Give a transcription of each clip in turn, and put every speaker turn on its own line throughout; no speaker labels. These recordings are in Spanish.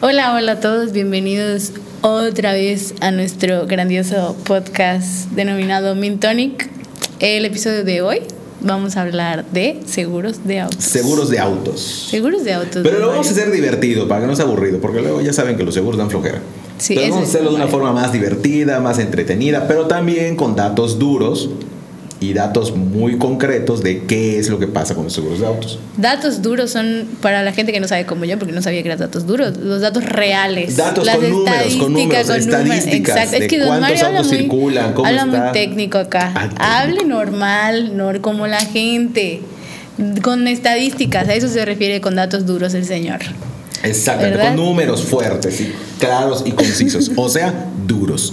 Hola, hola a todos, bienvenidos otra vez a nuestro grandioso podcast denominado Mintonic. El episodio de hoy vamos a hablar de seguros de autos.
Seguros de autos.
Seguros de autos.
Pero lo vamos a hacer divertido para que no sea aburrido, porque luego ya saben que los seguros dan flojera.
Sí, es
hacerlo de una forma más divertida, más entretenida, pero también con datos duros y datos muy concretos de qué es lo que pasa con los seguros de autos.
Datos duros son para la gente que no sabe como yo, porque no sabía que eran datos duros, los datos reales.
Datos
Las
con números, con números,
estadísticas.
estadísticas
Es
de
que don
cuántos
Mario habla muy,
circulan, cómo
habla
está.
muy técnico acá.
Ah.
Hable normal, nor- como la gente. Con estadísticas, a eso se refiere con datos duros el señor.
Exactamente,
¿Verdad?
con números fuertes, y claros y concisos, o sea, duros.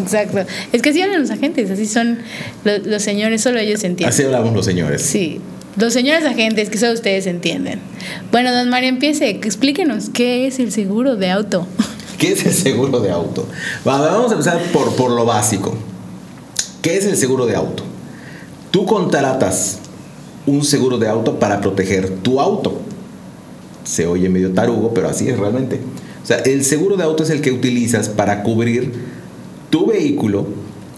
Exacto. Es que así hablan los agentes, así son lo- los, señores, solo ellos entienden.
Así hablamos los señores.
Sí, los señores agentes, que solo ustedes entienden. Bueno, don Mario, empiece, explíquenos qué es el seguro de auto.
¿Qué es el seguro de auto? Va, Vamos a empezar por, por lo básico. ¿Qué es el seguro de auto? Tú contratas un seguro de auto para proteger tu auto. Se oye medio tarugo, pero así es realmente. O sea, el seguro de auto es el que utilizas para cubrir tu vehículo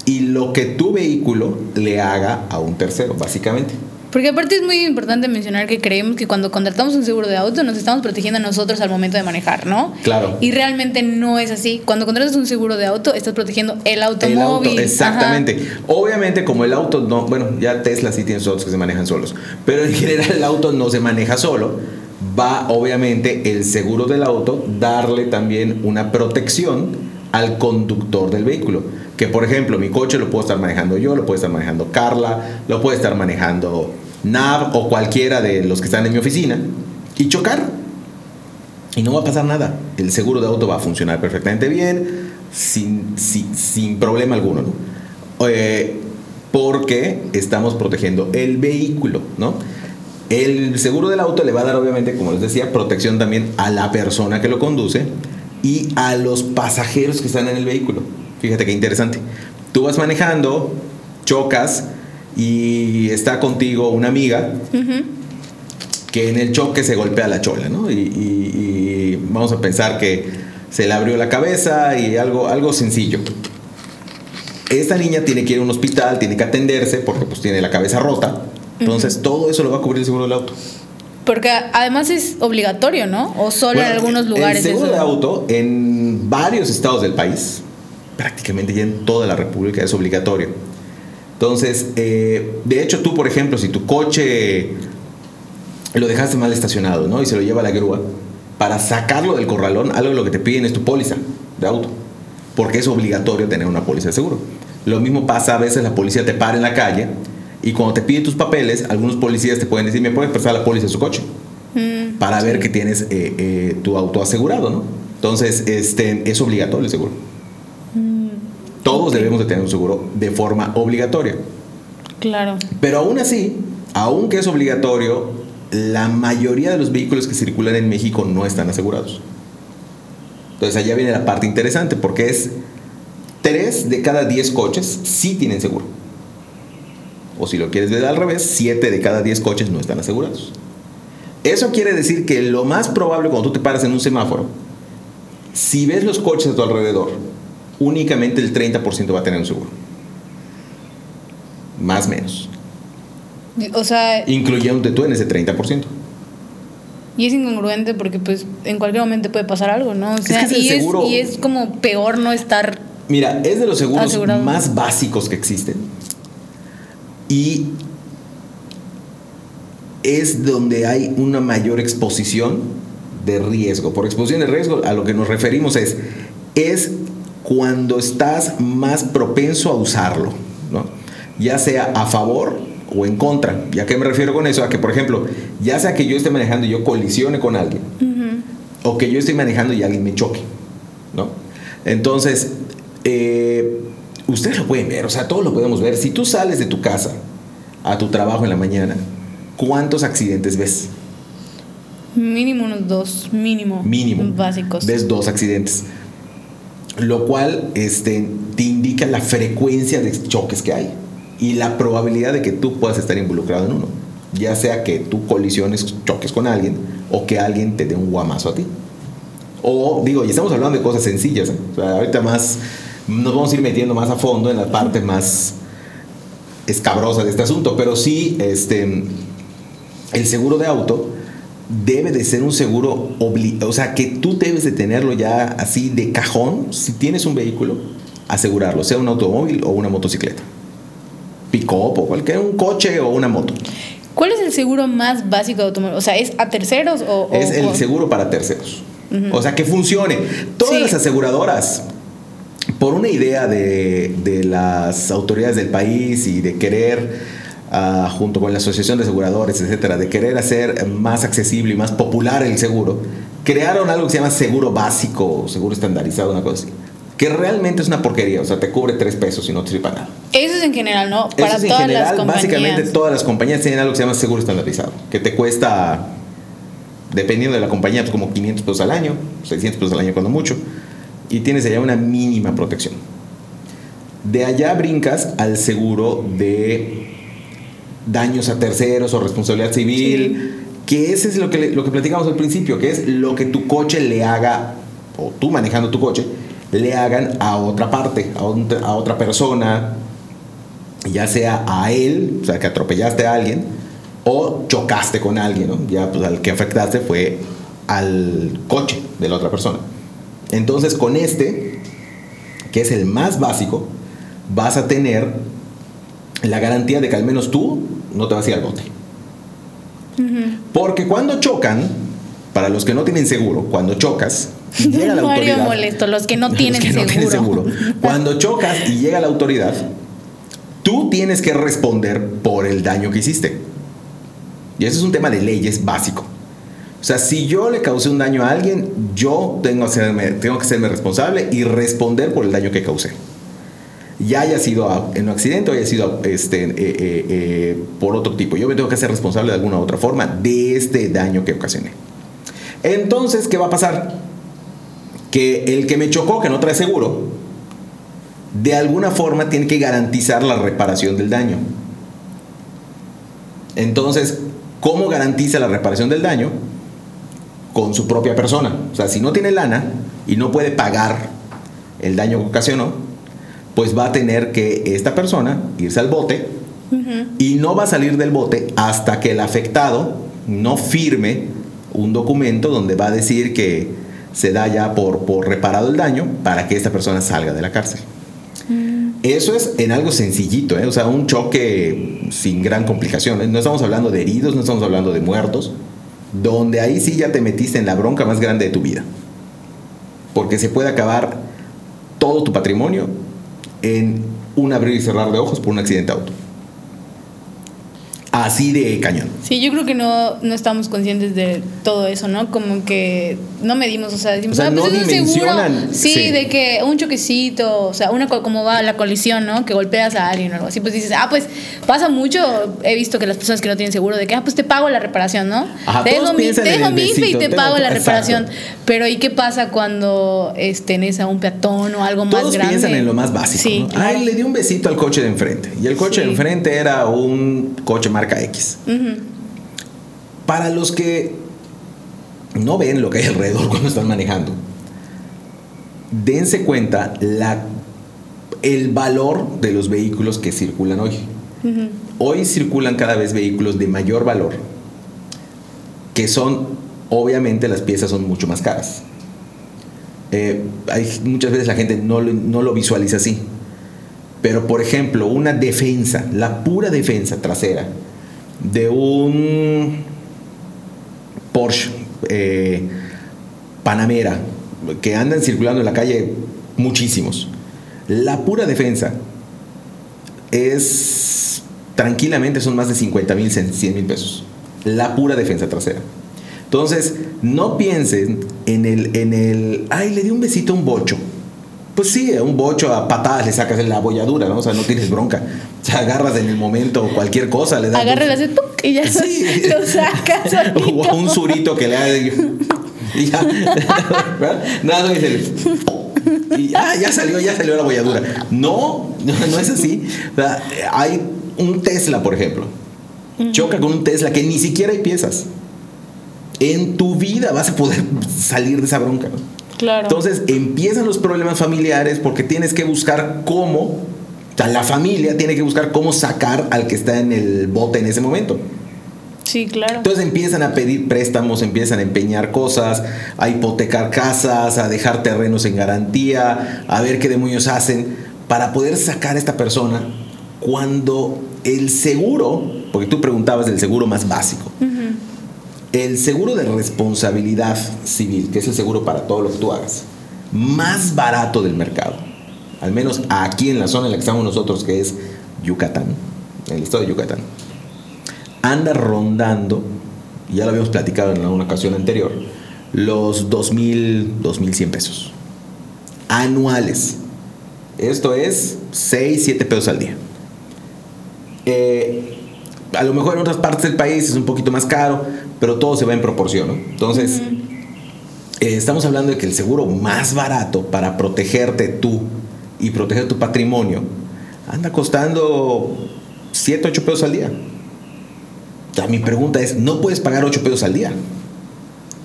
y lo que tu vehículo le haga a un tercero, básicamente.
Porque aparte es muy importante mencionar que creemos que cuando contratamos un seguro de auto nos estamos protegiendo a nosotros al momento de manejar, ¿no?
Claro.
Y realmente no es así. Cuando contratas un seguro de auto, estás protegiendo el automóvil.
El auto, exactamente.
Ajá.
Obviamente, como el auto no, bueno, ya Tesla sí tiene sus autos que se manejan solos, pero en general el auto no se maneja solo. Va, obviamente, el seguro del auto darle también una protección al conductor del vehículo. Que, por ejemplo, mi coche lo puedo estar manejando yo, lo puede estar manejando Carla, lo puede estar manejando Nav o cualquiera de los que están en mi oficina y chocar. Y no va a pasar nada. El seguro de auto va a funcionar perfectamente bien, sin, sin, problema alguno, ¿no? Eh, porque estamos protegiendo el vehículo, ¿no? El seguro del auto le va a dar, obviamente, como les decía, protección también a la persona que lo conduce y a los pasajeros que están en el vehículo. Fíjate qué interesante. Tú vas manejando, chocas y está contigo una amiga que en el choque se golpea la chola, ¿no? Y, y- y vamos a pensar que se le abrió la cabeza y algo, algo sencillo. Esta niña tiene que ir a un hospital, tiene que atenderse porque pues tiene la cabeza rota. Entonces todo eso lo va a cubrir el seguro del auto.
Porque además es obligatorio, ¿no? O solo en
Bueno,
algunos lugares.
El seguro
eso?
de auto en varios estados del país, prácticamente ya en toda la República es obligatorio. Entonces, eh, de hecho tú, por ejemplo, si tu coche lo dejaste mal estacionado, ¿no? Y se lo lleva a la grúa, para sacarlo del corralón, algo de lo que te piden es tu póliza de auto, porque es obligatorio tener una póliza de seguro. Lo mismo pasa a veces la policía te para en la calle y cuando te piden tus papeles, algunos policías te pueden decir, ¿me puedes prestar la póliza de su coche?
Mm,
para ver que tienes eh, eh, tu auto asegurado, ¿no? Entonces, este, es obligatorio el seguro. Todos
ok.
debemos de tener un seguro de forma obligatoria.
claro.
Pero aún así, aunque es obligatorio, la mayoría de los vehículos que circulan en México no están asegurados. Entonces allá viene la parte interesante, porque es 3 de cada 10 coches sí tienen seguro. O si lo quieres ver al revés, 7 de cada 10 coches no están asegurados. Eso quiere decir que lo más probable cuando tú te paras en un semáforo, si ves los coches a tu alrededor, únicamente el 30% va a tener un seguro. Más o menos.
O sea,
Incluyéndote tú en ese 30%.
y es incongruente porque pues en cualquier momento puede pasar algo, ¿no? O
Es
sea,
que es el
y,
seguro-
es, y es como peor no estar
Mira, es de los seguros
Asegurado.
más básicos que existen. Y es donde hay una mayor exposición de riesgo. Por exposición de riesgo a lo que nos referimos es, es cuando estás más propenso a usarlo, ¿no? ya sea a favor o en contra. ¿Y a qué me refiero con eso? A que, por ejemplo, ya sea que yo esté manejando y yo colisione con alguien, o que yo esté manejando y alguien me choque, ¿no? Entonces, eh, ustedes lo pueden ver, o sea, todos lo podemos ver. Si tú sales de tu casa a tu trabajo en la mañana, ¿cuántos accidentes ves?
mínimo unos dos, mínimo.
Mínimo.
Básicos.
Ves dos accidentes. Lo cual este, te indica la frecuencia de choques que hay. y la probabilidad de que tú puedas estar involucrado en uno. Ya sea que tú colisiones, choques con alguien o que alguien te dé un guamazo a ti. O digo, y estamos hablando de cosas sencillas. ¿eh? O sea, ahorita más nos vamos a ir metiendo más a fondo en las partes más escabrosas de este asunto. Pero sí, este, el seguro de auto debe de ser un seguro obligado. O sea, que tú debes de tenerlo ya así de cajón. Si tienes un vehículo, asegurarlo, sea un automóvil o una motocicleta. Pick-up o cualquier, un coche o una moto.
¿Cuál es el seguro más básico de automóvil? O sea, ¿es a terceros o...? o-
Es el seguro para terceros. O sea, que funcione. Todas
Sí.
las aseguradoras, por una idea de, de las autoridades del país y de querer, ah, junto con la Asociación de Aseguradores, etcétera, de querer hacer más accesible y más popular el seguro, crearon algo que se llama seguro básico, seguro estandarizado, una cosa así. Que realmente es una porquería, o sea, te cubre tres pesos y no te sirve para nada.
Eso es en general, ¿no?
Eso
Para
es en
todas
general,
las compañías.
básicamente todas las compañías tienen algo que se llama seguro estandarizado, que te cuesta, dependiendo de la compañía, pues como 500 pesos al año, 600 pesos al año cuando mucho, y tienes allá una mínima protección. De allá brincas al seguro de daños a terceros o responsabilidad civil, que ese es lo que, lo que platicamos al principio, que es lo que tu coche le haga, o tú manejando tu coche, le hagan a otra parte, a, un- a otra persona, ya sea a él, o sea, que atropellaste a alguien, o chocaste con alguien, ¿no? Ya, pues al que afectaste fue al coche de la otra persona. Entonces, con este, que es el más básico, vas a tener la garantía de que al menos tú no te vas a ir al bote. Porque cuando chocan, para los que no tienen seguro, cuando chocas, y llega la
Mario
autoridad.
molesto, los que no
Los
tienen
que no tienen
seguro.
Cuando chocas y llega la autoridad, tú tienes que responder por el daño que hiciste. Y eso es un tema de leyes básico. O sea, si yo le causé un daño a alguien, yo tengo, que serme responsable y responder por el daño que causé. Ya haya sido en un accidente o haya sido este, eh, eh, eh, por otro tipo. Yo me tengo que hacer responsable de alguna u otra forma de este daño que ocasioné. Entonces, ¿qué va a pasar? Que el que me chocó, que no trae seguro, de alguna forma tiene que garantizar la reparación del daño. Entonces, ¿cómo garantiza la reparación del daño? Con su propia persona. O sea, si no tiene lana y no puede pagar el daño que ocasionó, pues va a tener que esta persona irse al bote y no va a salir del bote hasta que el afectado no firme un documento donde va a decir que se da ya por, por reparado el daño para que esta persona salga de la cárcel. Eso es en algo sencillito, ¿eh? o sea, un choque sin gran complicación. No estamos hablando de heridos, no estamos hablando de muertos, donde ahí sí ya te metiste en la bronca más grande de tu vida. Porque se puede acabar todo tu patrimonio en un abrir y cerrar de ojos por un accidente de auto. Así de cañón.
Sí, yo creo que no, no estamos conscientes de todo eso, ¿no? Como que no medimos, o sea, decimos,
O sea,
ah, pues
no
eso es seguro. Sí,
sí.
de que un choquecito, o sea, una co- como va la colisión, ¿no? Que golpeas a alguien o algo así, pues dices, ah, pues pasa mucho. He visto que las personas que no tienen seguro, de que, ah, pues te pago la reparación, ¿no?
Ajá,
te
todos
dejo mi, IFE y te pago la reparación.
exacto.
Pero ¿y qué pasa cuando este, tenés a un peatón o algo más
Todos
grande?
piensan en lo más básico.
Sí,
¿no?
claro.
Ay, le di un besito al coche de enfrente. Y el coche
Sí.
de enfrente era un coche marca X.
Ujú.
Para los que no ven lo que hay alrededor cuando están manejando, dense cuenta la, el valor de los vehículos que circulan hoy. Hoy circulan cada vez vehículos de mayor valor, que son, obviamente las piezas son mucho más caras. Eh, hay, muchas veces la gente no, lo- no lo visualiza así. Pero, por ejemplo, una defensa, la pura defensa trasera de un Porsche eh, Panamera, que andan circulando en la calle muchísimos, la pura defensa es tranquilamente son más de 50 mil, 100 mil pesos. La pura defensa trasera. Entonces, no piensen en el, en el, ay, le di un besito a un bocho. Pues sí, a un bocho a patadas le sacas la bolladura, ¿no? O sea, no tienes bronca. O sea, agarras en el momento cualquier cosa, le das.
Agarra y le haces ¡puc! y ya
Sí.
lo sacas.
o a un surito que le haga y ya. Nada, Y ya salió, ya salió la bolladura. No, no es así. O sea, hay un Tesla, por ejemplo. Choca con un Tesla que ni siquiera hay piezas. En tu vida vas a poder salir de esa bronca. ¿no?
Claro.
Entonces empiezan los problemas familiares porque tienes que buscar cómo, o sea, la familia tiene que buscar cómo sacar al que está en el bote en ese momento.
sí, claro.
Entonces empiezan a pedir préstamos, empiezan a empeñar cosas, a hipotecar casas, a dejar terrenos en garantía, a ver qué demonios hacen para poder sacar a esta persona cuando el seguro, porque tú preguntabas del seguro más básico, el seguro de responsabilidad civil, que es el seguro para todo lo que tú hagas, más barato del mercado, al menos aquí en la zona en la que estamos nosotros, que es Yucatán, el estado de Yucatán, anda rondando, ya lo habíamos platicado en una ocasión anterior, los 2.000, 2.100 pesos anuales. Esto es 6, 7 pesos al día. Eh, a lo mejor en otras partes del país es un poquito más caro, pero todo se va en proporción. ¿no? Entonces, eh, estamos hablando de que el seguro más barato para protegerte tú y proteger tu patrimonio anda costando 7, 8 pesos al día. O sea, mi pregunta es, ¿no puedes pagar 8 pesos al día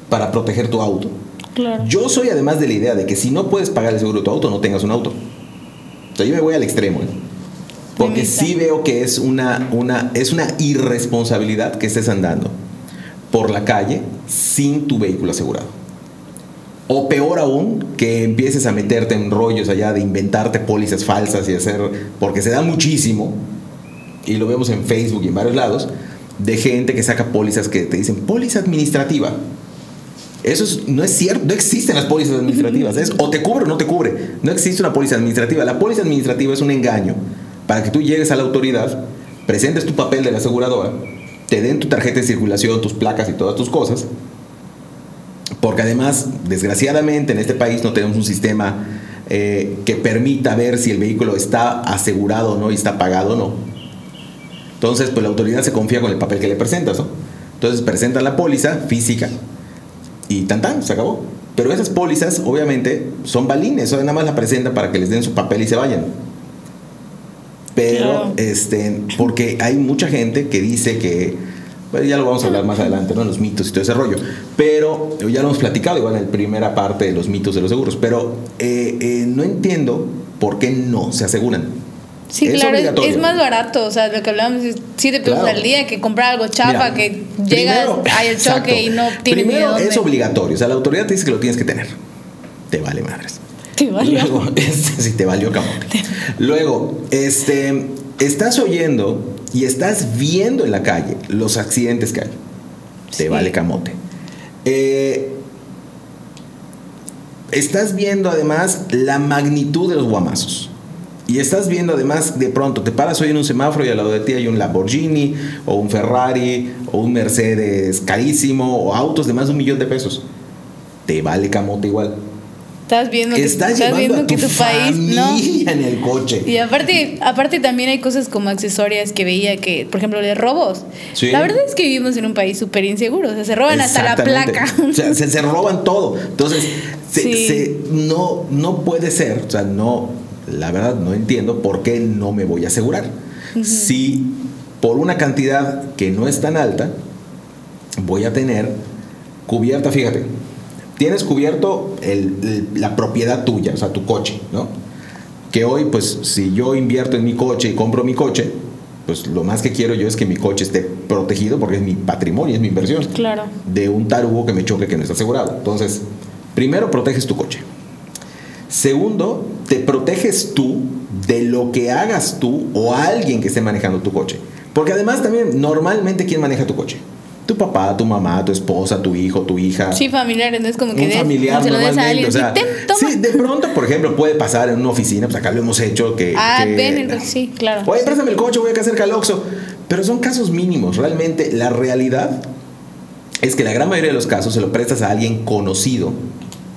para proteger tu auto?
Claro.
Yo soy además de la idea de que si no puedes pagar el seguro de tu auto, no tengas un auto. O sea, yo me voy al extremo. ¿eh? Porque sí veo que es una, una, es una irresponsabilidad que estés andando por la calle sin tu vehículo asegurado. O peor aún, que empieces a meterte en rollos allá de inventarte pólizas falsas y hacer, porque se da muchísimo, y lo vemos en Facebook y en varios lados, de gente que saca pólizas que te dicen póliza administrativa. Eso es- no es cierto, no existen las pólizas administrativas. Es o te cubre o no te cubre. No existe una póliza administrativa. La póliza administrativa es un engaño para que tú llegues a la autoridad, presentes tu papel de la aseguradora, te den tu tarjeta de circulación, tus placas y todas tus cosas. Porque además, desgraciadamente, en este país no tenemos un sistema eh, que permita ver si el vehículo está asegurado o no y está pagado o no. Entonces, pues la autoridad se confía con el papel que le presentas, ¿no? Entonces presentan la póliza física y tan tan, se acabó. Pero esas pólizas, obviamente, son balines, o nada más la presentan para que les den su papel y se vayan. Pero,
Claro.
este, porque hay mucha gente que dice que, bueno, ya lo vamos a hablar más adelante, ¿no? Los mitos y todo ese rollo. Pero ya lo hemos platicado igual en la primera parte de los mitos de los seguros. Pero eh, eh, no entiendo por qué no se aseguran.
Sí,
Es
claro, es, más barato, o sea, lo que hablábamos es 7 pesos
Claro.
al día que comprar algo chafa,
Mira,
que hay el choque y no ni
Primero
de
es obligatorio, o sea, la autoridad te dice que lo tienes que tener. Te vale madres.
Te valió.
Luego, este, si te valió camote. Luego, este, estás oyendo y estás viendo en la calle los accidentes que hay. Te
Sí.
vale camote. Eh, estás viendo además la magnitud de los guamazos. Y estás viendo además, de pronto, te paras hoy en un semáforo y al lado de ti hay un Lamborghini o un Ferrari o un Mercedes carísimo o autos de más de un millón de pesos. Te vale camote igual.
Estás viendo que,
Estás,
estás viendo
a tu
que tu país no.
en el coche.
Y aparte, aparte también hay cosas como accesorias que veía que, por ejemplo, de robos.
Sí.
La verdad es que vivimos en un país súper inseguro. O sea, se roban hasta la placa.
O sea, se, se roban todo. Entonces, se-
Sí.
se- no, no puede ser. O sea, no, la verdad no entiendo por qué no me voy a asegurar. Si por una cantidad que no es tan alta, voy a tener cubierta, fíjate, tienes cubierto el- el- la propiedad tuya, o sea, tu coche, ¿no? Que hoy, pues, si yo invierto en mi coche y compro mi coche, pues lo más que quiero yo es que mi coche esté protegido porque es mi patrimonio, es mi inversión
Claro.
de un tarugo que me choque que no está asegurado. Entonces, primero proteges tu coche. Segundo, te proteges tú de lo que hagas tú o alguien que esté manejando tu coche. Porque además también, normalmente, ¿quién maneja tu coche? Tu papá, tu mamá, tu esposa, tu hijo, tu hija.
Sí, familiares, no es como que
un
des-
familiar
se lo des a
normalmente.
alguien.
O sea,
sí,
de pronto, por ejemplo, puede pasar en una oficina, pues acá lo hemos hecho que...
ah,
que-
ven, entonces sí, claro.
Oye, préstame el coche, voy acá cerca al Oxxo. Pero son casos mínimos. Realmente la realidad es que la gran mayoría de los casos se lo prestas a alguien conocido,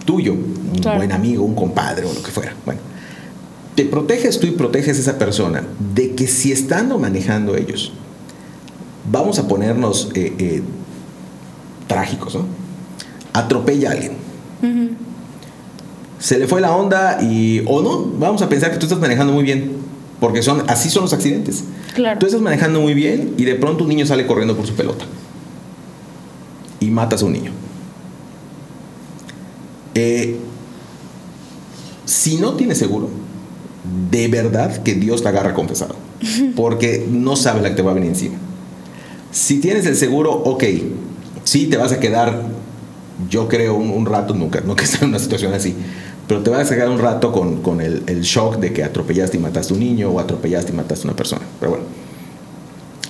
tuyo, un
Claro.
buen amigo, un compadre o lo que fuera. Bueno, te proteges tú y proteges a esa persona de que si estando manejando ellos, vamos a ponernos eh, eh, trágicos, ¿no? Atropella a alguien. Se le fue la onda y o no, vamos a pensar que tú estás manejando muy bien, porque son así son los accidentes.
Claro.
Tú estás manejando muy bien y de pronto un niño sale corriendo por su pelota y matas a un niño. Eh, si no tienes seguro, de verdad que Dios la agarra confesado, porque no sabe la que te va a venir encima. Si tienes el seguro, ok, sí te vas a quedar, yo creo, un, rato, nunca, nunca estar en una situación así, pero te vas a quedar un rato con, el, shock de que atropellaste y mataste a un niño o atropellaste y mataste a una persona. Pero bueno,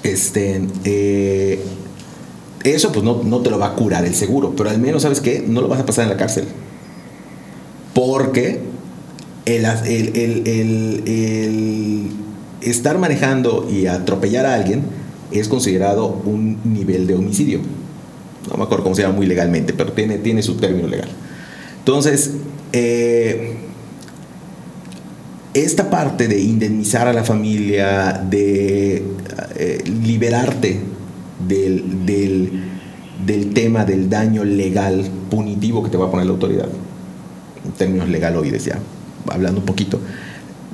este, eh, eso pues no, no te lo va a curar el seguro, pero al menos, ¿sabes qué? No lo vas a pasar en la cárcel. Porque el estar manejando y atropellar a alguien es considerado un nivel de homicidio. No me acuerdo cómo se llama muy legalmente, pero tiene, tiene su término legal. Entonces, eh, esta parte de indemnizar a la familia, de eh, liberarte del, del, tema del daño legal punitivo que te va a poner la autoridad, en términos legaloides ya, hablando un poquito,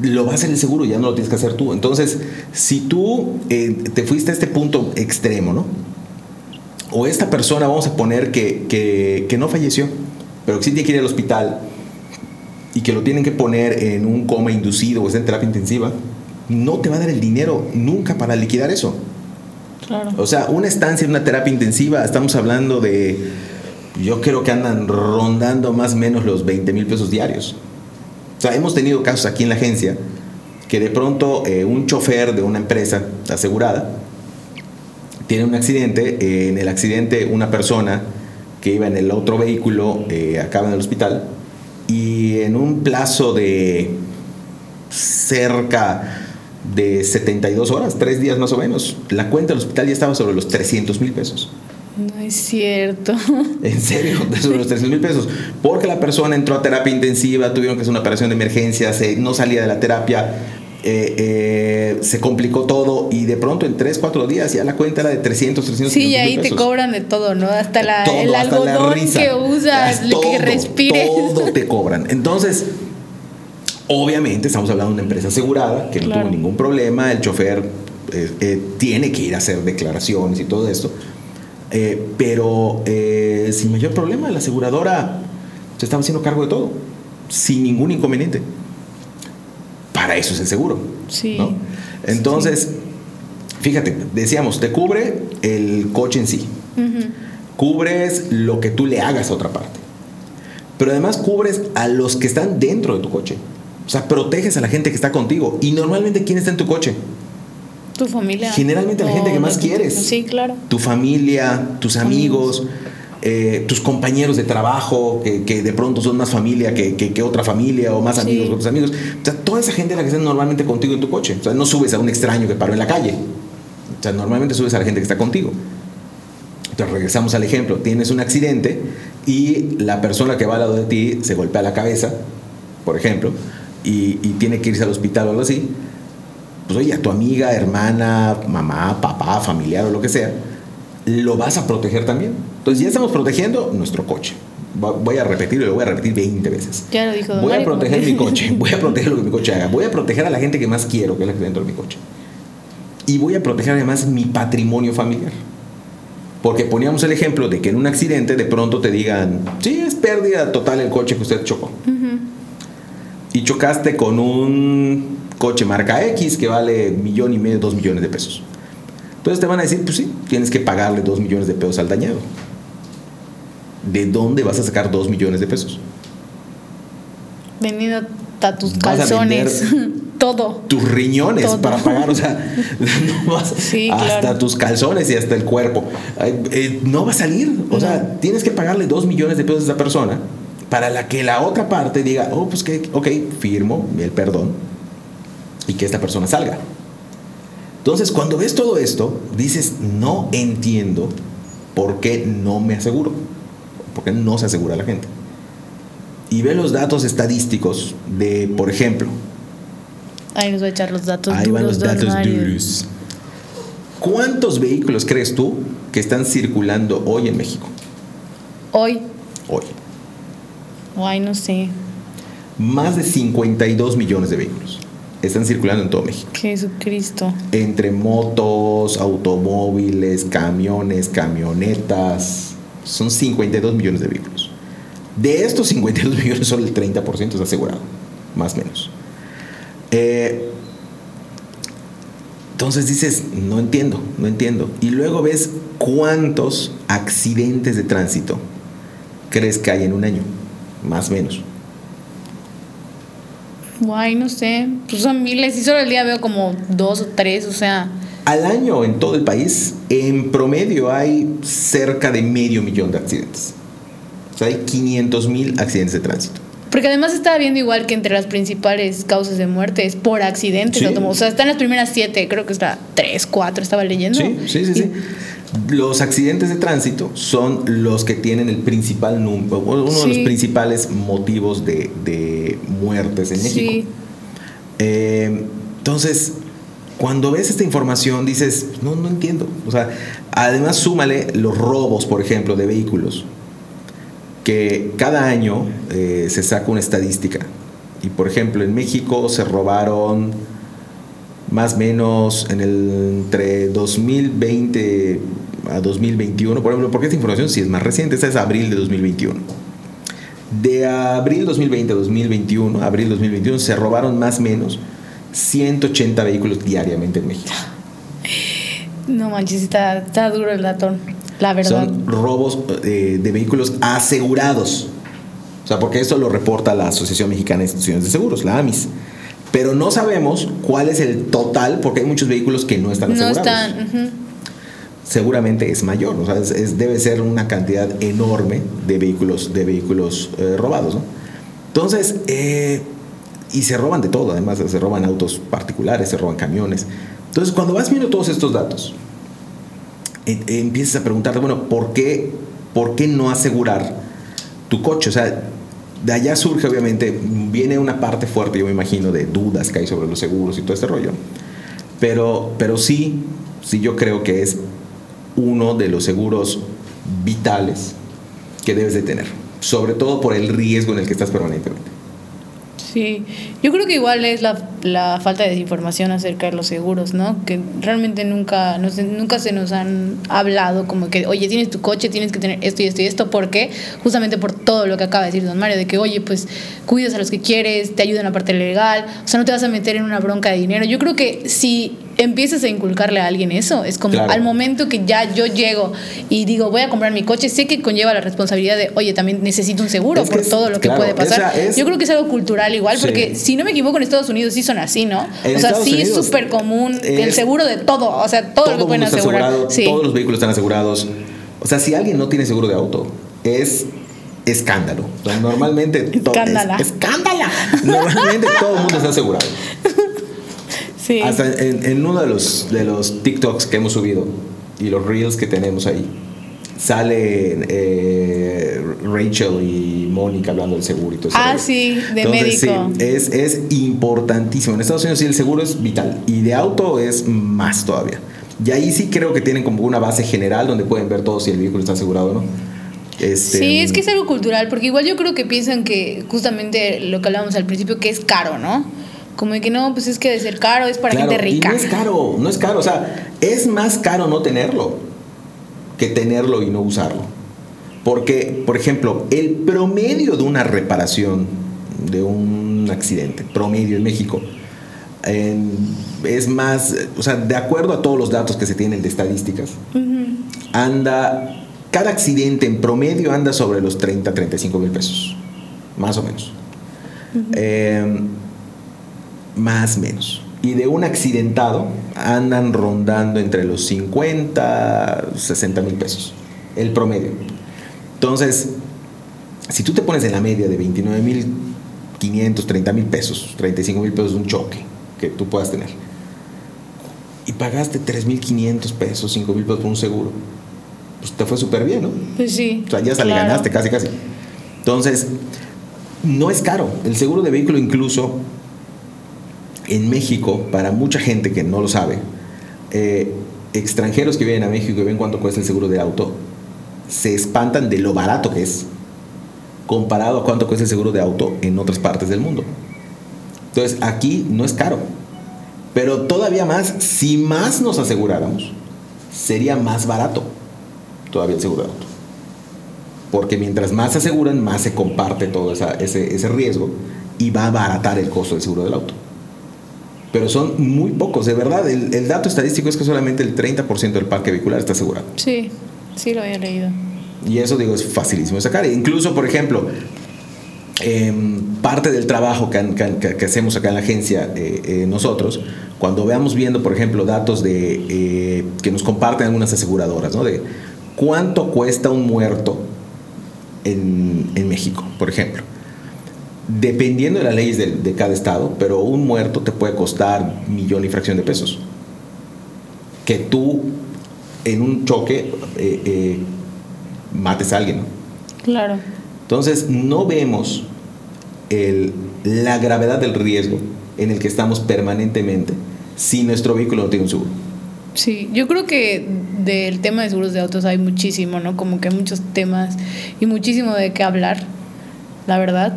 lo va a hacer el seguro, ya no lo tienes que hacer tú. Entonces, si tú eh, te fuiste a este punto extremo, ¿no? O esta persona, vamos a poner que, que, que no falleció, pero que sí tiene que ir al hospital y que lo tienen que poner en un coma inducido o está en terapia intensiva, no te va a dar el dinero nunca para liquidar eso.
Claro.
O sea, una estancia en una terapia intensiva, estamos hablando de, yo creo que andan rondando más o menos los 20 mil pesos diarios. Sea, hemos tenido casos aquí en la agencia que de pronto eh, un chofer de una empresa asegurada tiene un accidente, eh, en el accidente una persona que iba en el otro vehículo eh, acaba en el hospital y en un plazo de cerca de 72 horas, tres días más o menos, la cuenta del hospital ya estaba sobre los 300 mil pesos.
No es cierto.
En serio, de los 300 mil pesos. Porque la persona entró a terapia intensiva, tuvieron que hacer una operación de emergencia, se, no salía de la terapia, eh, eh, se complicó todo y de pronto en 3, 4 días ya la cuenta era de 300, 300
Sí, y ahí te cobran de todo, ¿no? Hasta la,
Todo,
el
hasta la
algodón
risa.
que usas,
todo,
que respires.
Todo te cobran. Entonces, obviamente estamos hablando de una empresa asegurada que no
Claro.
tuvo ningún problema, el chofer eh, tiene que ir a hacer declaraciones y todo esto, Eh, pero eh, sin mayor problema, la aseguradora se estaba haciendo cargo de todo, sin ningún inconveniente. Para eso es el seguro.
Sí.
¿no? Entonces, fíjate, decíamos, te cubre el coche en sí cubres lo que tú le hagas a otra parte. Pero además cubres a los que están dentro de tu coche. O sea, proteges a la gente que está contigo. Y normalmente, ¿quién está en tu coche?
Tu familia.
Generalmente la gente que más quieres.
Sí, claro.
Tu familia, tus amigos, eh, tus compañeros de trabajo, que, que de pronto son más familia que, que- que otra familia, o más
Sí.
amigos que otros amigos. O sea, toda esa gente es la que está normalmente contigo en tu coche. O sea, no subes a un extraño que paró en la calle. O sea, normalmente subes a la gente que está contigo. Entonces regresamos al ejemplo, tienes un accidente y la persona que va al lado de ti se golpea la cabeza, por ejemplo, y, y tiene que irse al hospital o algo así, pues oye, a tu amiga, hermana, mamá, papá, familiar o lo que sea, lo vas a proteger también. Entonces ya estamos protegiendo nuestro coche. Voy a repetirlo y lo voy a repetir 20 veces.
Ya lo dijo
Voy a
Mario,
proteger mi coche, voy a proteger lo que mi coche haga, voy a proteger a la gente que más quiero, que es la que dentro de mi coche. Y voy a proteger además mi patrimonio familiar. Porque poníamos el ejemplo de que en un accidente de pronto te digan, sí, es pérdida total el coche que usted chocó.
Ujú.
Y chocaste con un coche marca X que vale millón y medio, dos millones de pesos. Entonces te van a decir, pues sí, tienes que pagarle dos millones de pesos al dañado. ¿De dónde vas a sacar dos millones de pesos?
Vendiendo hasta tus
Vas a
calzones. Todo.
tus riñones
Todo.
para pagar, o sea, no vas-
Sí,
hasta
claro.
tus calzones y hasta el cuerpo. Ay, eh, no va a salir, o sea, tienes que pagarle dos millones de pesos a esa persona para la que la otra parte diga, oh, pues que, ok, firmo el perdón y que esta persona salga. Entonces, cuando ves todo esto, dices, no entiendo por qué no me aseguro, por qué no se asegura la gente. Y ve los datos estadísticos de, por ejemplo,
Ahí nos va a echar los datos
Ahí
duros.
van los datos duros. ¿Cuántos vehículos crees tú que están circulando hoy en México?
Hoy.
Hoy.
Ay, no sé.
más de 52 millones de vehículos están circulando en todo México.
Jesucristo.
Entre motos, automóviles, camiones, camionetas. Son 52 millones de vehículos. De estos 52 millones, solo el 30% es asegurado, más o menos. Eh, entonces dices, no entiendo, no entiendo. Y luego ves cuántos accidentes de tránsito crees que hay en un año, más o menos.
Guay, no sé. Pues son miles y solo el día veo como dos o tres, o sea.
Al año en todo el país, en promedio hay cerca de medio millón de accidentes. O sea, hay 500 mil accidentes de tránsito.
Porque además estaba viendo igual que entre las principales causas de muerte es por accidentes.
Sí.
O sea, están las primeras siete, creo que está tres, cuatro, estaba leyendo.
Sí, sí, sí, sí. Los accidentes de tránsito son los que tienen el principal número, uno de los principales motivos de, de muertes en México.
Sí.
Eh, entonces, cuando ves esta información dices, no, no entiendo. O sea, además súmale los robos, por ejemplo, de vehículos, que cada año eh, se saca una estadística. Y por ejemplo, en México se robaron más o menos en el, entre 2020 a 2021, por ejemplo, porque esta información sí es más reciente, esta es abril de 2021. De abril 2020 a 2021, abril 2021, se robaron más o menos 180 vehículos diariamente en México.
No manches, está, está duro el dato. La verdad.
Son robos eh, de vehículos asegurados. O sea, porque eso lo reporta la Asociación Mexicana de Instituciones de Seguros, la AMIS. Pero no sabemos cuál es el total, porque hay muchos vehículos que no están
no
asegurados.
están. ujú.
Seguramente es mayor, o sea, es- debe ser una cantidad enorme de vehículos, de vehículos eh, robados, ¿no? Entonces, eh, y se roban de todo, además, se roban autos particulares, se roban camiones. Entonces, cuando vas viendo todos estos datos, eh, empiezas a preguntarte, bueno, ¿por qué, ¿por qué no asegurar tu coche? O sea, de allá surge, obviamente, viene una parte fuerte, yo me imagino, de dudas que hay sobre los seguros y todo este rollo. Pero, pero sí, sí yo creo que es uno de los seguros vitales que debes de tener. Sobre todo por el riesgo en el que estás permanentemente.
Sí, yo creo que igual es la, la falta de desinformación acerca de los seguros, ¿no? Que realmente nunca, no sé, nunca se nos han hablado como que, oye, tienes tu coche, tienes que tener esto y esto y esto, ¿por qué? Justamente por todo lo que acaba de decir don Mario, de que, oye, pues cuidas a los que quieres, te ayuda en la parte legal, o sea, no te vas a meter en una bronca de dinero. Yo creo que si empiezas a inculcarle a alguien eso, es como
Claro.
al momento que ya yo llego y digo, voy a comprar mi coche, sé que conlleva la responsabilidad de, oye, también necesito un seguro
Es
por
es-
todo lo que puede pasar.
es-
yo creo que es algo cultural igual,
Sí.
porque si no me equivoco, en Estados Unidos sí son así, ¿no?
En
o sea,
Estados
sí es súper común el seguro de todo, o sea, todo, lo que pueden asegurar. sí.
Todos los vehículos están asegurados. O sea, si alguien no tiene seguro de auto, es escándalo. Normalmente to-
Escándala.
es- escándala. Normalmente todo el mundo está asegurado.
sí.
Hasta en, en uno de los, de los TikToks que hemos subido y los reels que tenemos ahí, sale eh, Rachel y Mónica hablando del seguro y todo eso.
Ah, sí, de
Entonces,
médico.
sí, es, es importantísimo. En Estados Unidos sí el seguro es vital y de auto es más todavía. Y ahí sí creo que tienen como una base general donde pueden ver todo si el vehículo está asegurado o no. Este,
Sí, es que es algo cultural, porque igual yo creo que piensan que justamente lo que hablábamos al principio, que es caro, ¿no? Como de que no, pues es que de ser caro es para
Claro,
gente rica.
Y no es caro, no es caro. O sea, es más caro no tenerlo que tenerlo y no usarlo. Porque, por ejemplo, el promedio de una reparación de un accidente, promedio en México, es más, o sea, de acuerdo a todos los datos que se tienen de estadísticas, anda, cada accidente en promedio anda sobre los 30, 35 mil pesos, más o menos. Eh, más o menos. Y de un accidentado andan rondando entre los 50, 60 mil pesos, el promedio. Entonces, si tú te pones en la media de 29 mil 500, 30 mil pesos, 35 mil pesos de un choque que tú puedas tener, y pagaste 3 mil 500 pesos, 5 mil pesos por un seguro, pues te fue súper bien, ¿no?
Pues sí.
O sea, ya hasta le
claro.
ganaste casi, casi. Entonces, no es caro. El seguro de vehículo incluso en México, para mucha gente que no lo sabe, eh, extranjeros que vienen a México y ven cuánto cuesta el seguro de auto, se espantan de lo barato que es comparado a cuánto cuesta el seguro de auto en otras partes del mundo. Entonces, aquí no es caro. Pero todavía más, si más nos aseguráramos, sería más barato todavía el seguro de auto. Porque mientras más se aseguran, más se comparte todo esa- ese, ese riesgo y va a abaratar el costo del seguro del auto. Pero son muy pocos, de verdad. El, el dato estadístico es que solamente el 30% del parque vehicular está asegurado.
Sí, sí lo había leído.
Y eso, digo, es facilísimo de sacar. Incluso, por ejemplo, em, parte del trabajo que, hacemos acá en la agencia eh, eh, nosotros, cuando veamos viendo, por ejemplo, datos de eh, que nos comparten algunas aseguradoras, ¿no? De cuánto cuesta un muerto en, en México, por ejemplo. Dependiendo de las leyes de, de cada estado, pero un muerto te puede costar millón y fracción de pesos. Que tú en un choque eh, eh, mates a alguien. ¿no?
Claro.
Entonces no vemos el- la gravedad del riesgo en el que estamos permanentemente si nuestro vehículo no tiene un seguro.
Sí, yo creo que del tema de seguros de autos hay muchísimo, ¿no? Como que hay muchos temas y muchísimo de qué hablar, la verdad.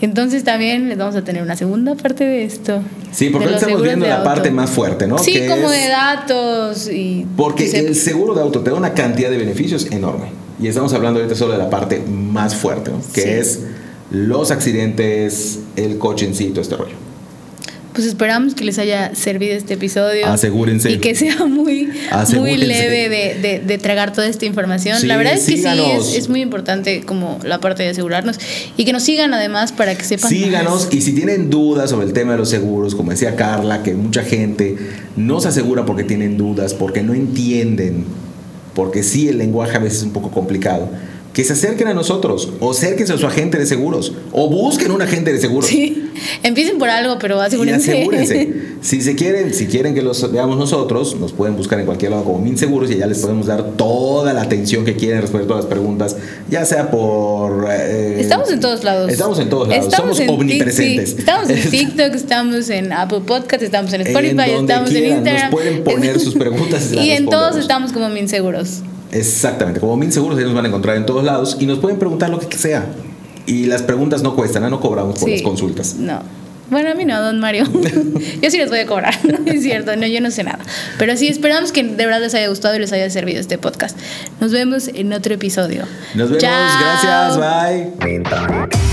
Entonces también les vamos a tener una segunda parte de esto.
Sí, porque ahora estamos viendo la
auto.
parte más fuerte, ¿no?
Sí,
Que
como
es-
de datos y...
Porque
se-
el seguro de auto te da una cantidad de beneficios enorme. Y estamos hablando ahorita solo de la parte más fuerte, ¿no? que
Sí.
es los accidentes, el coche en sí, todo este rollo.
Pues esperamos que les haya servido este episodio.
Asegúrense.
Y que sea muy, muy leve de, de- de tragar toda esta información.
Sí,
la verdad es que
síganos.
sí, es, es muy importante como la parte de asegurarnos. Y que nos sigan además para que sepan
Síganos
más.
y si tienen dudas sobre el tema de los seguros, como decía Carla, que mucha gente no se asegura porque tienen dudas, porque no entienden, porque sí el lenguaje a veces es un poco complicado, que se acerquen a nosotros o acérquense a su agente de seguros o busquen un agente de seguros.
Sí, empiecen por algo, pero
Y
asegúrense.
asegúrense. Si se quieren, si quieren que los veamos nosotros, nos pueden buscar en cualquier lado como Min Seguros y ya les podemos dar toda la atención que quieren, responder todas las preguntas, ya sea por. eh,
Estamos en todos lados.
Estamos en todos lados.
Estamos
Somos
en
omnipresentes.
sí, Estamos en TikTok, estamos en Apple Podcast, estamos en Spotify,
En
estamos en
quieran,
Instagram.
nos pueden poner sus preguntas y
Y en todos estamos como Minseguros.
Exactamente, como Min Seguros, ellos nos van a encontrar en todos lados y nos pueden preguntar lo que sea. Y las preguntas no cuestan, ¿ah? no cobramos por
Sí.
las consultas.
No. Bueno, a mí no, don Mario. yo sí les voy a cobrar, no es cierto, no, yo no sé nada. Pero sí, esperamos que de verdad les haya gustado y les haya servido este podcast. Nos vemos en otro episodio.
Nos vemos,
Chao.
gracias, bye.